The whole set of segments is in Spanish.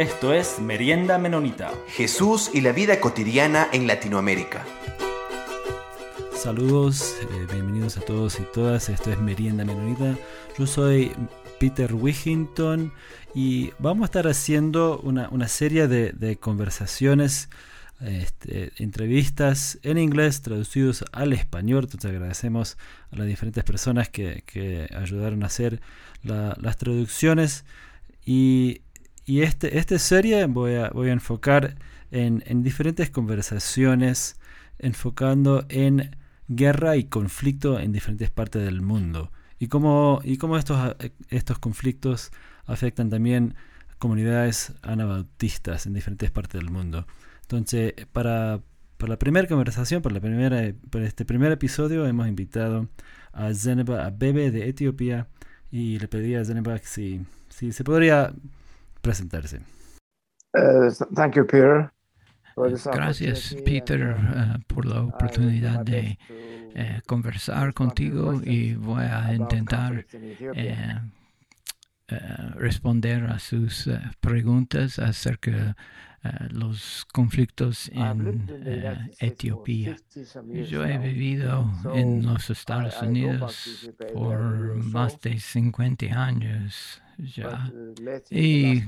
Esto es Merienda Menonita. Jesús y la vida cotidiana en Latinoamérica. Saludos, eh, bienvenidos a todos y todas. Esto es Merienda Menonita. Yo soy Peter Wigington y vamos a estar haciendo una, serie de, conversaciones, este, entrevistas en inglés traducidos al español. Entonces agradecemos a las diferentes personas que, ayudaron a hacer las traducciones. Y, y este, esta serie voy a, voy a enfocar en, en diferentes conversaciones, enfocando en guerra y conflicto en diferentes partes del mundo y cómo, y cómo estos, estos conflictos afectan también comunidades anabautistas en diferentes partes del mundo. Entonces, para, para la primera conversación, para, la primera, para este primer episodio, hemos invitado a Zeneba Abebe de Etiopía y le pedí a Zeneba si, si se podría presentarse. Uh, thank you, Peter. Gracias, Peter, uh, por la oportunidad de uh, conversar contigo y voy a intentar responder a sus preguntas acerca de los conflictos en Etiopía. Yo he vivido en los Estados Unidos por más de 50 años ya. Y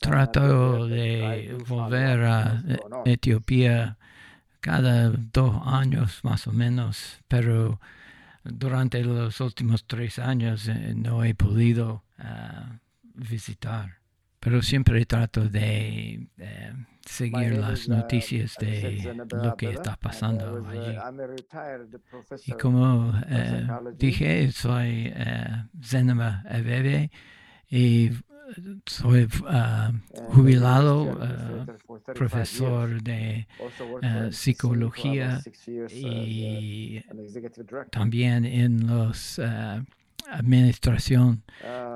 trato de volver a Etiopía cada dos años más o menos, pero durante los últimos tres años eh, no he podido ah, visitar. Pero siempre trato de eh, seguir las noticias de lo que está pasando allí. Y como eh, dije, soy Zenema Ebebe y soy ah, jubilado, ah, profesor de ah, psicología y también en los administración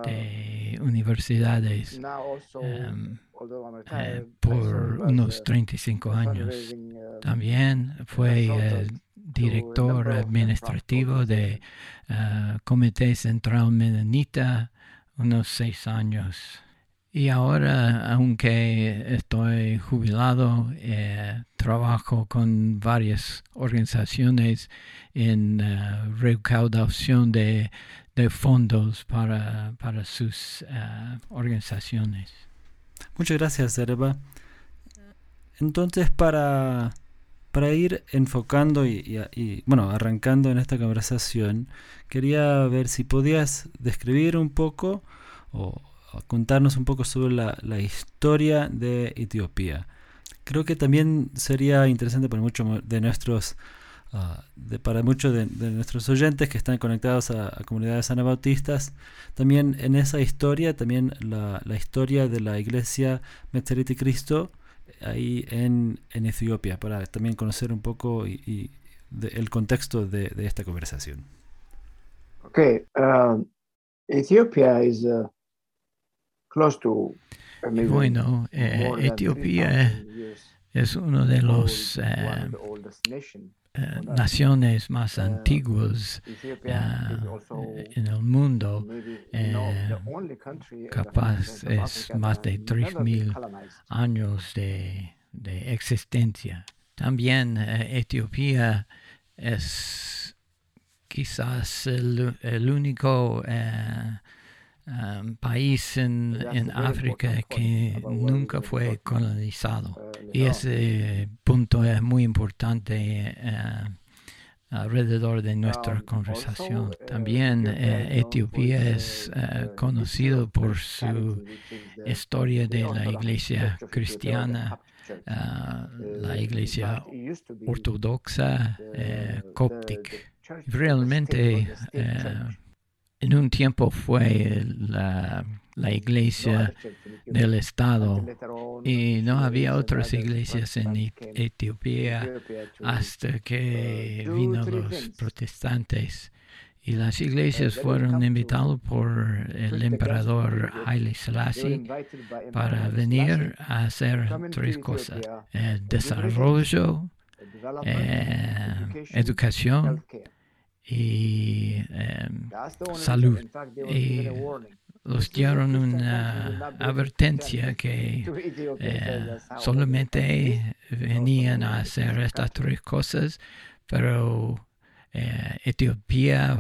de universidades. em, eh, por unos 35 años. También fue director administrativo de Comité Central Menonita unos seis años. Y ahora, aunque estoy jubilado, eh, trabajo con varias organizaciones en eh, recaudación de, fondos para, sus eh, organizaciones. Muchas gracias, Erba. Entonces, para, para ir enfocando y, y, bueno, arrancando en esta conversación, quería ver si podías describir un poco o, contarnos un poco sobre la, historia de Etiopía. Creo que también sería interesante para muchos de nuestros ah, para muchos de, nuestros oyentes que están conectados a, comunidades anabautistas, también en esa historia, también la, historia de la iglesia Metzeriti Cristo ahí en, Etiopía, para también conocer un poco y, el contexto de, esta conversación. Okay, um, Ethiopia is uh, close to. Bueno, eh, Etiopía es uno de los eh, eh, naciones más antiguas en el mundo, capaz es más de 3.000 años de, de, existencia. También Etiopía es quizás el, el único eh, um, país en, en, África que nunca fue colonizado. Y ese punto es muy importante. Eh, alrededor de nuestra conversación. También eh, Etiopía es conocido por su historia de la iglesia cristiana, la iglesia ortodoxa coptic. Realmente, eh, en un tiempo fue la, iglesia del Estado y no había otras iglesias en Etiopía hasta que vino los protestantes. Y las iglesias fueron invitadas por el emperador Haile Selassie para venir a hacer tres cosas. El desarrollo, eh, educación y em, salud. Y los dieron una advertencia que eh, solamente venían a hacer estas tres cosas, pero eh, Etiopía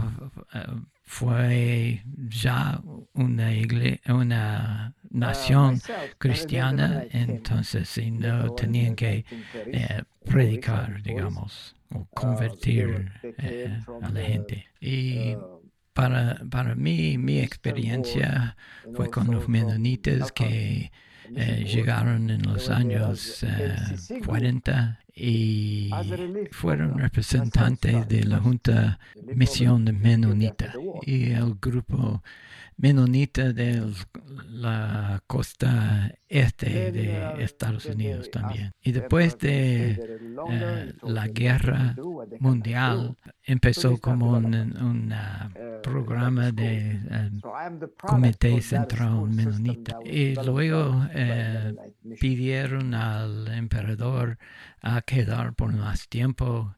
eh, fue ya una, iglesia, una nación cristiana, entonces no tenían que predicar, digamos, o convertir a la gente. Y para, para mí, mi experiencia fue con los menonitas que eh, llegaron en los años 40 eh, y fueron representantes de la Junta Misión de Menonita y el grupo menonita de la costa este de Estados Unidos también. Y después de eh, la guerra mundial empezó como un, programa de eh, Comité Central Menonita. Y luego eh, pidieron al emperador a quedar por más tiempo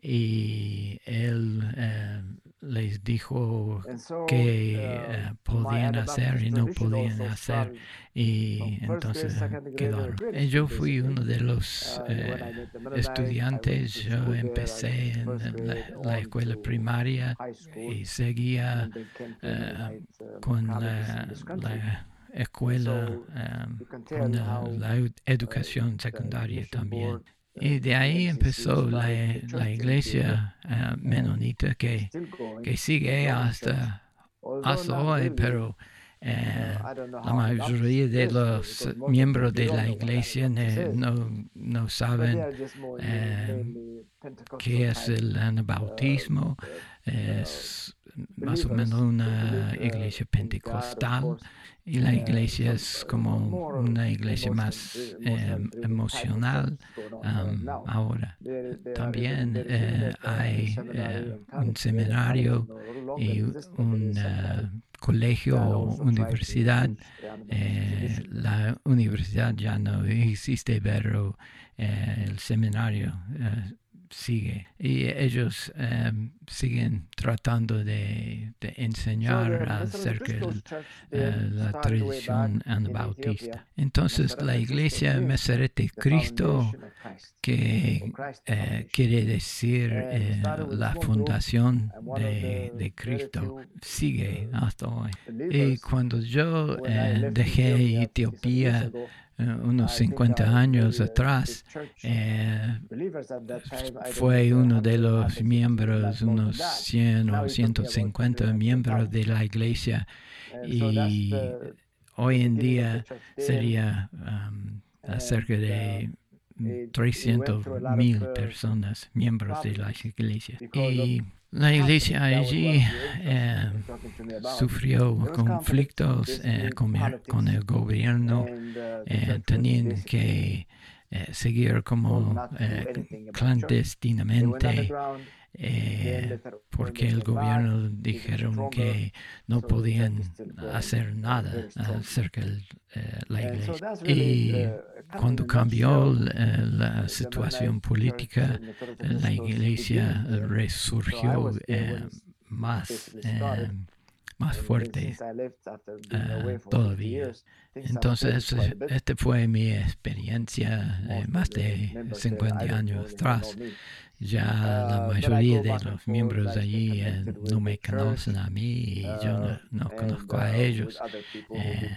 y él les dijo que uh, podían hacer y no podían hacer y entonces quedaron. Yo fui uno de los uh, eh, estudiantes, yo empecé en la, escuela primaria y seguía uh, con la, escuela, um, con la educación secundaria también. Y de ahí empezó la, la iglesia uh, menonita que, que sigue hasta, hasta hoy, pero eh, la mayoría de los miembros de la iglesia no, no saben eh, qué es el anabautismo. Es más o menos una iglesia pentecostal y la iglesia es como una iglesia más em, emocional ahora. También eh, hay eh, un seminario y un eh, colegio o universidad. la universidad ya no existe, pero el seminario sigue y ellos em, siguen tratando de, enseñar acerca de eh, la tradición anabautista. Entonces la iglesia de Cristo, que eh, quiere decir eh, la fundación de, de, Cristo, sigue hasta hoy. Y cuando yo dejé Etiopía, unos 50 años atrás, eh, fue uno de los miembros, unos 100 o 150 miembros de la iglesia. Y hoy en día sería um, acerca de 300 mil personas miembros de la iglesia. Y la iglesia allí eh, sufrió conflictos eh, con, el gobierno, eh, tenían que seguir como clandestinamente eh, porque el gobierno dijeron que no podían hacer nada acerca de eh, la iglesia. Y cuando cambió eh, la situación política, la iglesia resurgió más más fuerte todavía. Entonces, esta fue mi experiencia más de 50 años atrás. Ya la uh, mayoría de los miembros allí eh, no me conocen a mí y yo no, no uh, conozco a ellos. Eh,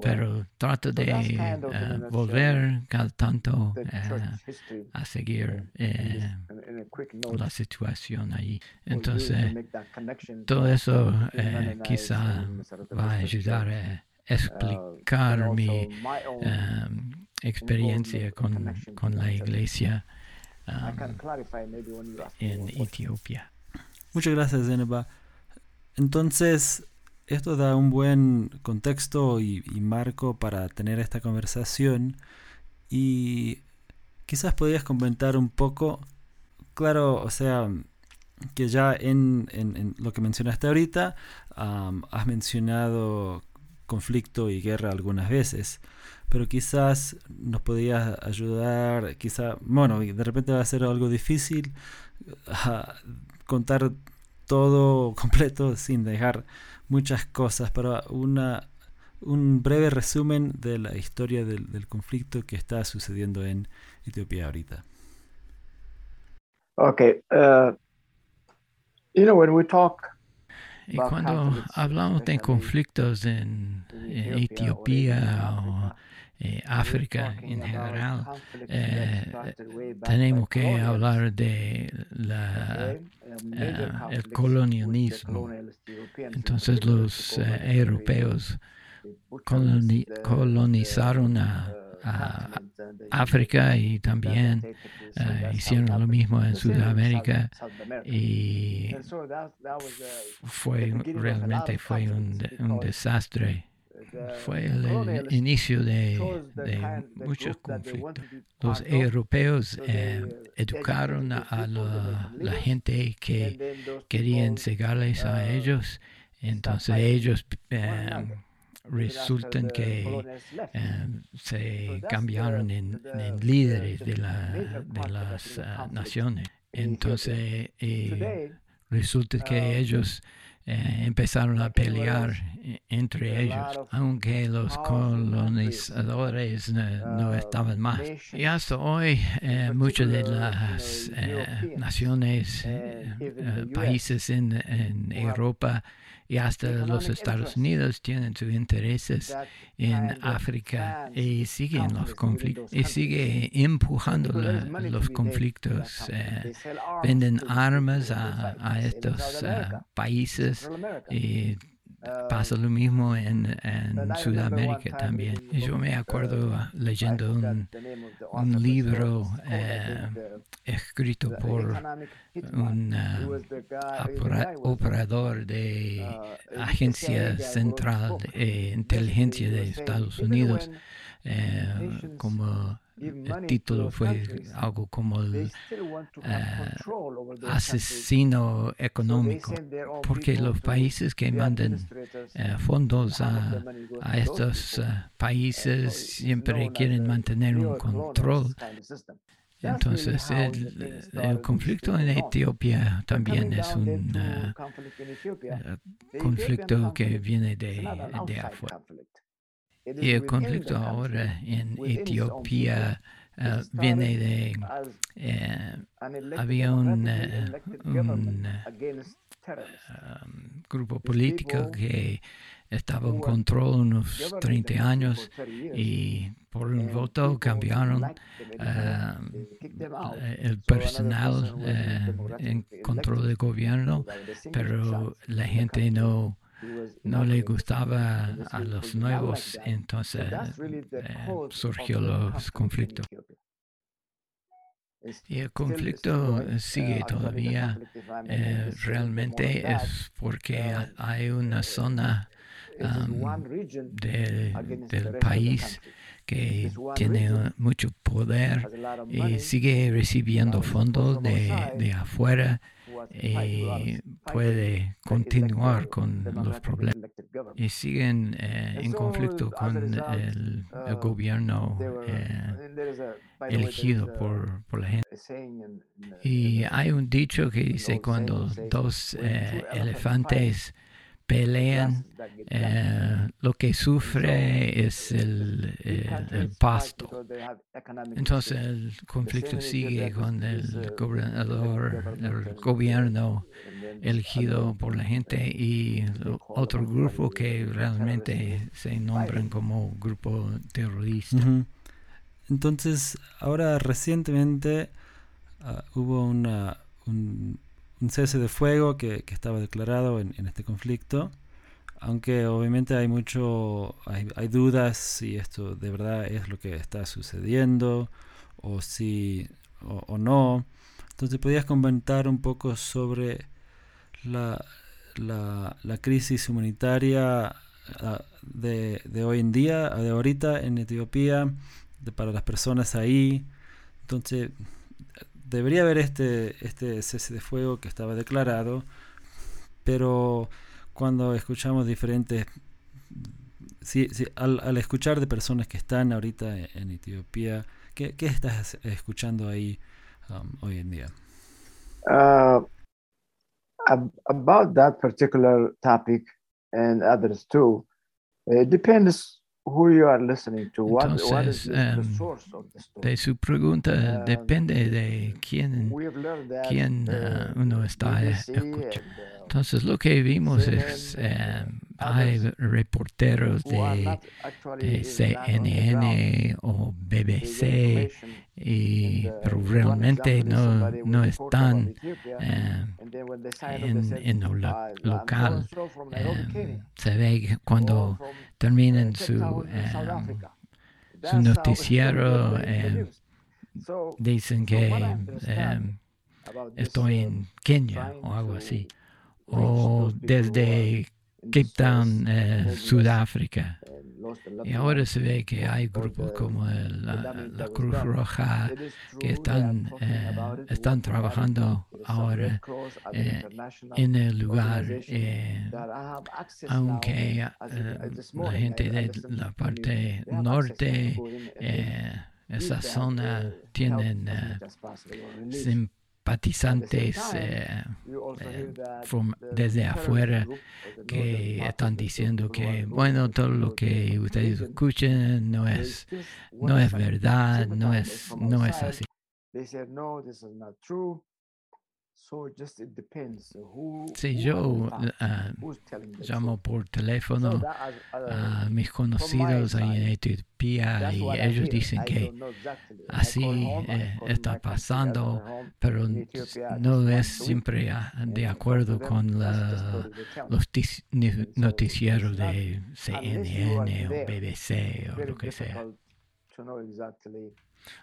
pero trato de uh, volver cada tanto eh, a seguir la situación allí. Entonces, todo eso quizá va a ayudar a explicar mi experiencia con, con la iglesia en Etiopía. Muchas gracias, Zeneba. Entonces, esto da un buen contexto y, marco para tener esta conversación. Y quizás podrías comentar un poco, claro, o sea, que ya en, lo que mencionaste ahorita, has mencionado conflicto y guerra algunas veces pero quizás nos podías ayudar, quizás, bueno, de repente va a ser algo difícil contar todo completo sin dejar muchas cosas, pero una, un breve resumen de la historia del, del conflicto que está sucediendo en Etiopía ahorita. Okay. Uh, you know, when we talk y cuando hablamos de conflictos en, en Etiopía o eh, África en general, eh, tenemos que hablar de la, eh, el colonialismo. Entonces los europeos colonizaron a, África y también hicieron lo mismo en Sudamérica y fue realmente fue un desastre. fue el, inicio de, muchos conflictos. Los europeos eh, educaron a la, gente que querían cegarles a uh, ellos, entonces ellos eh, resultan que eh, se cambiaron en, líderes de, las uh, naciones. Entonces resulta que uh, ellos eh, empezaron a pelear e, entre ellos, aunque los colonizadores no, estaban más. Y hasta hoy eh, muchas de las eh, naciones, países en, en Europa, y hasta los Estados Unidos tienen sus intereses en África y siguen los conflictos y sigue empujando los conflictos. Eh, venden armas a, estos eh, países y Pasa lo mismo en, en Sudamérica también. Yo me acuerdo leyendo un, un libro eh, escrito por un uh, operador de Agencia Central de Inteligencia de Estados Unidos, eh, como el título fue algo como el eh, asesino económico, porque los países que mandan eh, fondos a, estos eh, países siempre quieren mantener un control. Entonces, el, conflicto en Etiopía también es un conflicto que viene de, de afuera. Y el conflicto ahora en Etiopía uh, viene de... Eh, había un, uh, un um, grupo político que estaba en control unos 30 años y por un voto cambiaron uh, el personal en control del gobierno, pero la gente no no le gustaba a los nuevos, entonces eh, surgió los conflictos. Y el conflicto sigue todavía. Eh, realmente es porque hay una zona del país que tiene mucho poder y sigue recibiendo fondos de, de afuera y puede continuar con los problemas y siguen eh, en conflicto con el, gobierno eh, elegido por, por, la gente. Y hay un dicho que dice cuando dos eh, elefantes pelean, eh, lo que sufre es el, el, pasto. Entonces el conflicto sigue con el gobernador, el gobierno elegido por la gente y otro grupo que realmente se nombran como grupo terrorista. Entonces, ahora recientemente ah, hubo una, un, un cese de fuego que, estaba declarado en, este conflicto, aunque obviamente hay mucho, hay, dudas si esto de verdad es lo que está sucediendo o si o, no. Entonces, ¿podrías comentar un poco sobre la, la, crisis humanitaria ah, de, de, hoy en día, de ahorita en Etiopía, para las personas ahí? Entonces, debería haber este, este cese de fuego que estaba declarado, pero cuando escuchamos diferentes, si, al, escuchar de personas que están ahorita en, Etiopía, ¿qué, estás escuchando ahí um, hoy en día? Uh, about that particular topic and others too, it depends who you are listening to. What, Entonces, what is the, the um, source of the story? De su pregunta Um, depende de quién, quién uh, uno está BBC escuchando. Uh, Entonces lo que vimos es, CNN, eh, uh, hay reporteros de. CNN o BBC, y, uh, pero realmente no, no están eh, they en, en lo "I- lo- I'm local. Eh, Kenya, se ve cuando uh, Cape su, Town in South eh, Africa." su noticiero, dicen que estoy uh, en Kenia trying o algo así, o desde Cape Town, eh, Sudáfrica. Y ahora se ve que hay grupos como la, Cruz. Roja que están, eh, están trabajando ahora eh, en el lugar, eh, aunque eh, la gente de la parte norte, esa zona uh, tienen as eh, simpatizantes eh, eh, that from- desde afuera que están diciendo que, bueno, todo lo que ustedes escuchen no es, no es verdad, no es, no es así. Who yo the llamo por teléfono uh, a mis conocidos ahí en Etiopía y ellos dicen que así eh, está pasando, pero no es siempre de acuerdo con la, los tis- noticieros de CNN o BBC o lo que sea.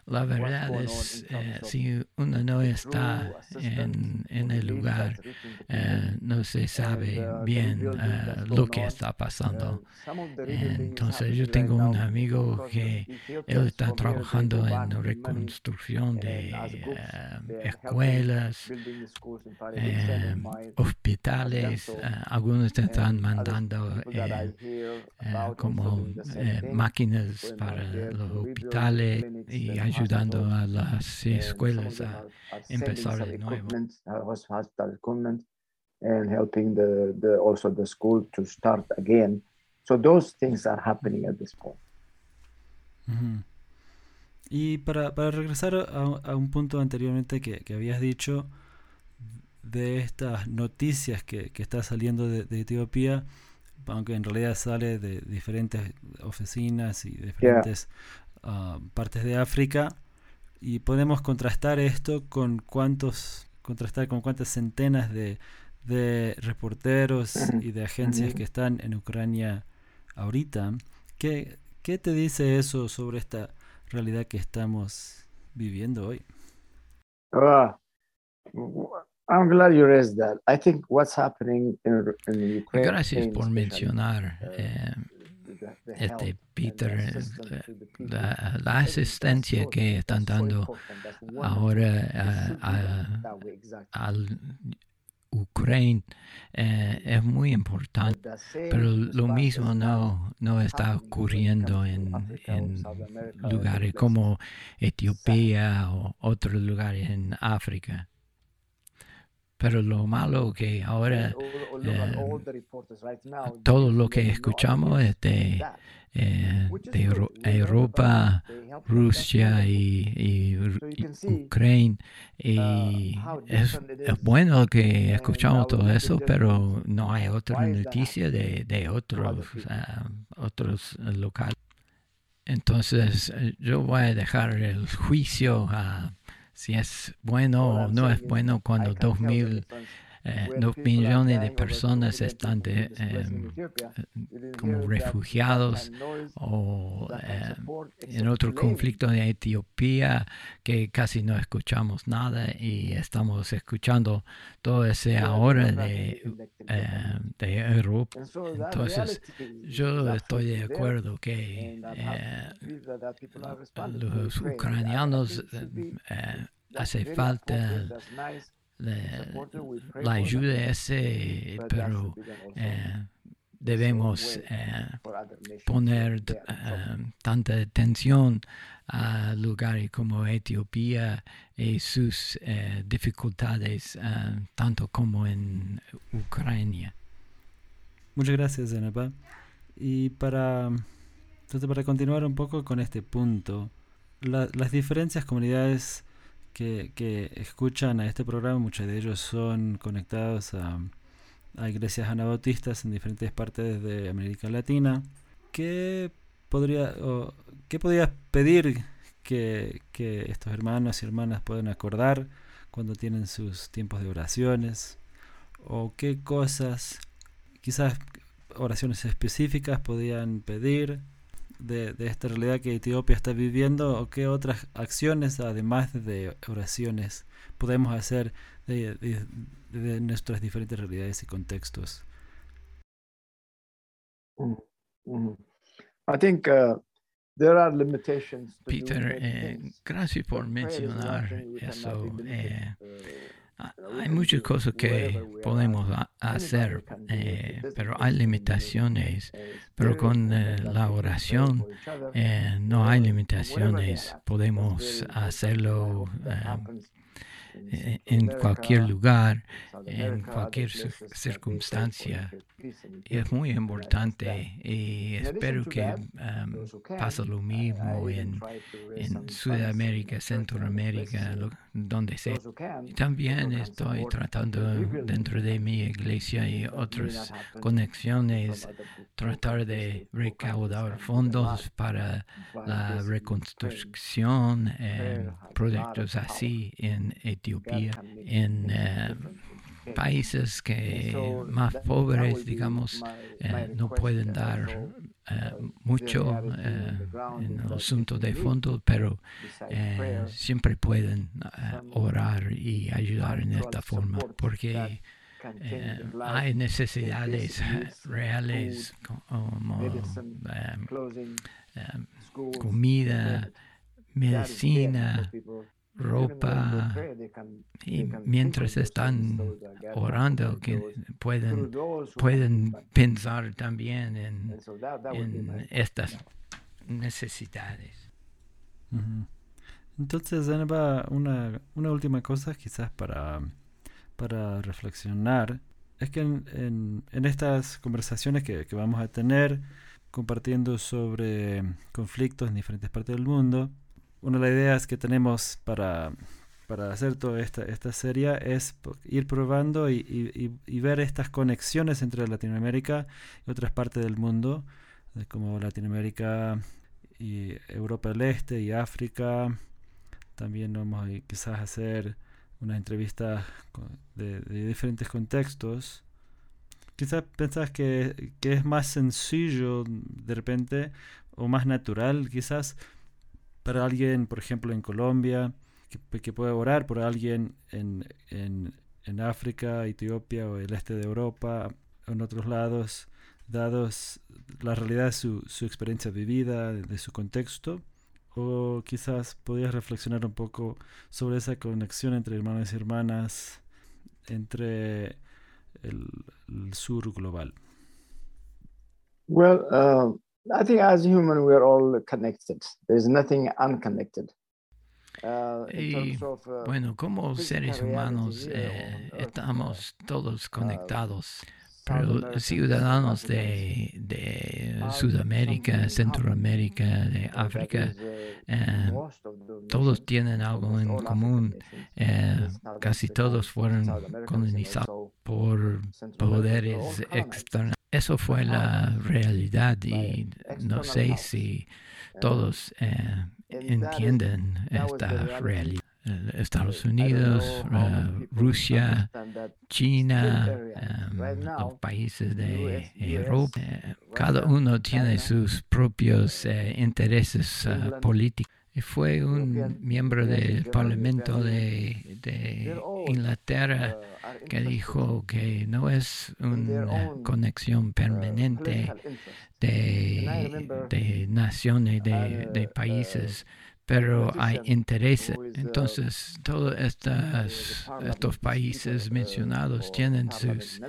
La verdad es, eh, si uno no está en, en el lugar, eh, no se sabe uh, the bien eh, lo que está pasando. Uh, rebuilding is Entonces yo tengo un amigo que él está trabajando en reconstrucción de eh, escuelas, eh, hospitales, eh, algunos están mandando eh, eh, como eh, máquinas para los hospitales y and ayudando a las escuelas a empezar de nuevo. and helping the, the also the school to start again. So those things are happening at this point. Y para, para regresar a, a un punto anteriormente que, que habías dicho de estas noticias que, que está saliendo de, de Etiopía, aunque en realidad sale de diferentes oficinas y diferentes ah, partes de África, y podemos contrastar esto con cuántos, contrastar con cuántas centenas de, de reporteros y de agencias que están en Ucrania ahorita. ¿Qué, ¿Qué te dice eso sobre esta realidad que estamos viviendo hoy? Uh, I'm glad you raised that. I think what's happening in, in Ukraine. Gracias por mencionar, uh, eh, the este Peter, eh, la, asistencia que están dando ahora exactly. al Ucrania eh, es muy importante, pero lo mismo no, no está ocurriendo en, lugares como. Etiopía o otros lugares en África. Pero lo malo que ahora eh, todo lo que escuchamos es de, that, eh, de Europa, Rusia y, Ucrania. uh, Y how es, bueno que escuchamos todo eso, pero no hay otra noticia de, de otros, ah, otros eh, locales. Entonces, eh, yo voy a dejar el juicio a si es bueno o no es bueno cuando 2000 eh, dos millones de personas están de, em, eh, como refugiados o eh, en otro conflicto de Etiopía que casi no escuchamos nada y estamos escuchando todo ese ahora de, de Europa. Entonces, yo estoy de acuerdo que los ucranianos that's hace falta la ayuda ese, but that pero eh, debemos poner tanta atención a lugares como Etiopía y sus dificultades, tanto como en Ucrania. Muchas gracias, Zanapa. Y para, entonces, para continuar un poco con este punto, las diferentes comunidades que, escuchan a este programa, muchos de ellos son conectados a, a iglesias anabautistas en diferentes partes de América Latina. ¿Qué podría, ¿qué podrías pedir que, que estos hermanos y hermanas puedan acordar cuando tienen sus tiempos de oraciones? ¿O qué cosas quizás oraciones específicas podían pedir de, esta realidad que Etiopía está viviendo o qué otras acciones, además de oraciones, podemos hacer de, nuestras diferentes realidades y contextos. Mm, mm. I think uh, there are limitations. Peter, eh, gracias por mencionar eso. Eh, hay muchas cosas que podemos hacer, eh, pero hay limitaciones. Pero con eh, la oración eh, no hay limitaciones. Podemos hacerlo eh, en cualquier lugar, en cualquier circunstancia. Es muy importante y espero que um, pase lo mismo en, en Sudamérica, Centroamérica, donde sea. También estoy tratando dentro de mi iglesia y otras conexiones, tratar de recaudar fondos para la reconstrucción, eh, proyectos así en Etiopía, en eh, países que más pobres, digamos, eh, no pueden dar eh, mucho en el asunto de fondo, pero siempre pueden orar y ayudar en esta forma, porque hay necesidades reales como comida, medicina, ropa y mientras están orando que pueden, pueden pensar también en, estas necesidades. Entonces, una, una última cosa quizás para, para reflexionar es que en, en, estas conversaciones que, que vamos a tener compartiendo sobre conflictos en diferentes partes del mundo, una de las ideas que tenemos para, para hacer toda esta, esta serie es ir probando y, y, ver estas conexiones entre Latinoamérica y otras partes del mundo, como Latinoamérica y Europa del Este y África. También vamos a quizás hacer una entrevista de, de diferentes contextos. Quizás pensás que, que es más sencillo de repente o más natural quizás para alguien, por ejemplo, en Colombia, que, que puede orar por alguien en, en, en, África, Etiopía o el este de Europa, en otros lados, dados la realidad su, su experiencia vivida, de, su contexto. O quizás podías reflexionar un poco sobre esa conexión entre hermanos y hermanas, entre el, el sur global. Well, uh, I think as human we are all connected. There's nothing unconnected. Uh, y uh, bueno, como seres humanos eh, estamos todos uh, conectados, pero ciudadanos de, de Sudamérica, Centroamérica, de África, eh, todos tienen algo en común. Eh, casi todos fueron colonizados por poderes externos eso fue la realidad y no sé si todos eh, entienden esta realidad. Eh, Estados Unidos, uh, Rusia, China, um, los países de Europa, cada uno tiene sus propios intereses uh, políticos. Fue un miembro del Parlamento de, de, Inglaterra que dijo que no es una conexión permanente de, de naciones, de, de países, pero hay intereses. Entonces, todos estos, países mencionados tienen sus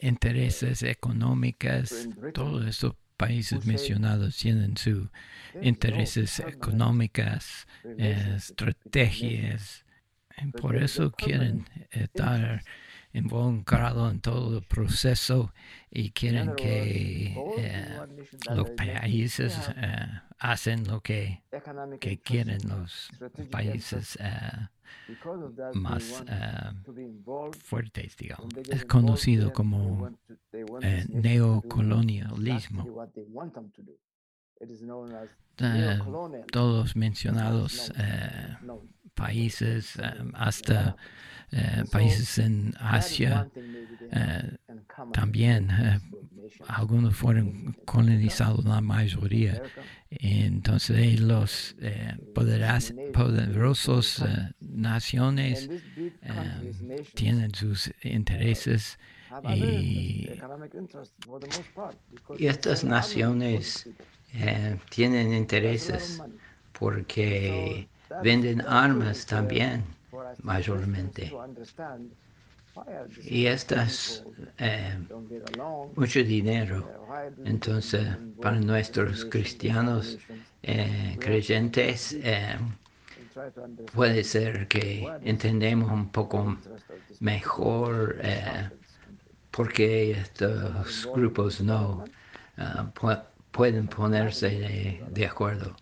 intereses económicos, todos estos países mencionados tienen sus intereses económicos, estrategias, por eso quieren estar involucrados en todo el proceso y quieren que eh, los países eh, hacen lo que, que, quieren los países eh, más fuertes, digamos. Es conocido como neocolonialismo. todos mencionados países, hasta eh, países en Asia eh, también. Eh, algunos fueron colonizados, la mayoría. Entonces los poderosos naciones tienen sus intereses y, y estas naciones tienen intereses porque venden armas también mayormente. Y esto es eh, mucho dinero. Entonces, para nuestros cristianos eh, creyentes, eh, puede ser que entendemos un poco mejor porque estos grupos no pueden ponerse de acuerdo.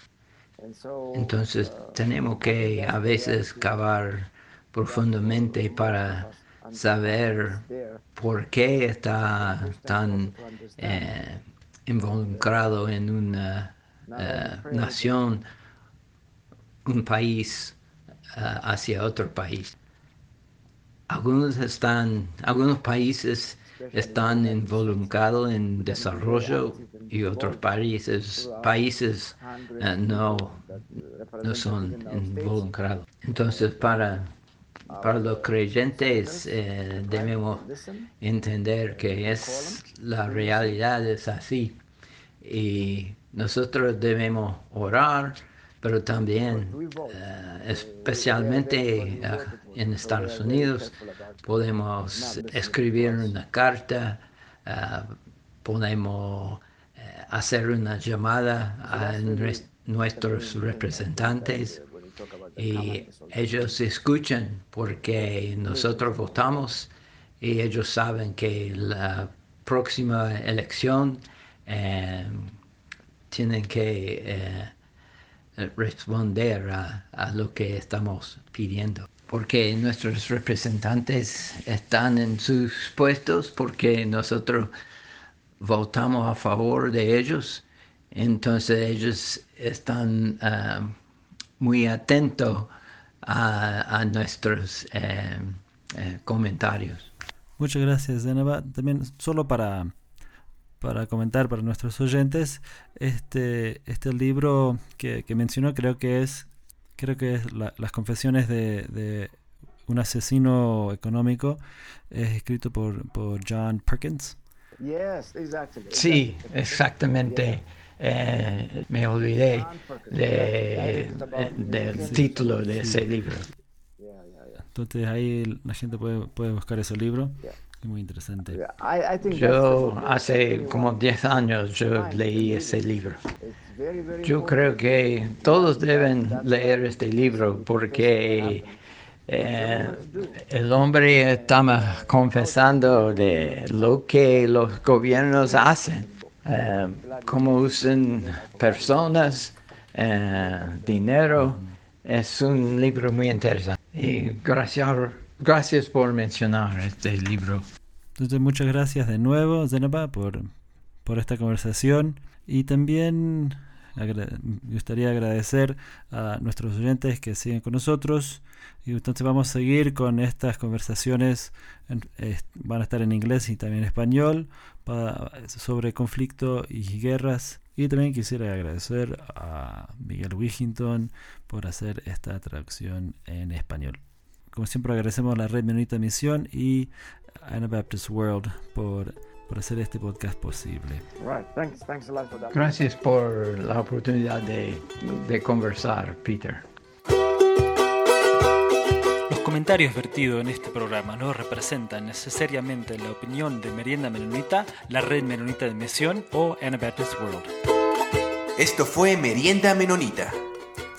Entonces tenemos que a veces cavar profundamente para saber por qué está tan eh, involucrado en una eh, nación, un país eh, hacia otro país. Algunos están, algunos países están involucrados en desarrollo y otros países, países eh, no, no son involucrados. Entonces, para, para los creyentes eh, debemos entender que es la realidad es así y nosotros debemos orar, pero también, eh, especialmente en Estados Unidos, podemos escribir una carta, podemos hacer una llamada a nuestros representantes y ellos escuchan porque nosotros votamos y ellos saben que la próxima elección eh, tienen que eh, responder a, a, lo que estamos pidiendo. Porque nuestros representantes están en sus puestos, porque nosotros votamos a favor de ellos, entonces ellos están ah, muy atentos a, nuestros eh, eh, comentarios. Muchas gracias, Zenaba. También solo para, para comentar para nuestros oyentes, este, este libro que, mencionó creo que es, creo que es las confesiones de, de, un asesino económico, es escrito por, por John Perkins. Sí, exactamente. Eh, me olvidé del título de ese libro. Entonces ahí la gente puede, puede buscar ese libro. Es muy interesante. Yo hace como 10 años yo leí ese libro. Yo creo que todos deben leer este libro porque eh, el hombre está confesando de lo que los gobiernos hacen, eh, cómo usan personas, eh, dinero. Es un libro muy interesante. Y gracias, gracias por mencionar este libro. Entonces, muchas gracias de nuevo, Zenaba, por, por esta conversación. Y también me gustaría agradecer a nuestros oyentes que siguen con nosotros. Y entonces vamos a seguir con estas conversaciones, van a estar en inglés y también en español, sobre conflicto y guerras. Y también quisiera agradecer a Miguel Wigington por hacer esta traducción en español. Como siempre agradecemos a la Red Menonita Misión y a Anabaptist World por por hacer este podcast posible. Gracias por la oportunidad de, de conversar, Peter. comentarios vertidos en este programa no representan necesariamente la opinión de Merienda Menonita, la Red Menonita de Misión o Anabaptist World. Esto fue Merienda Menonita.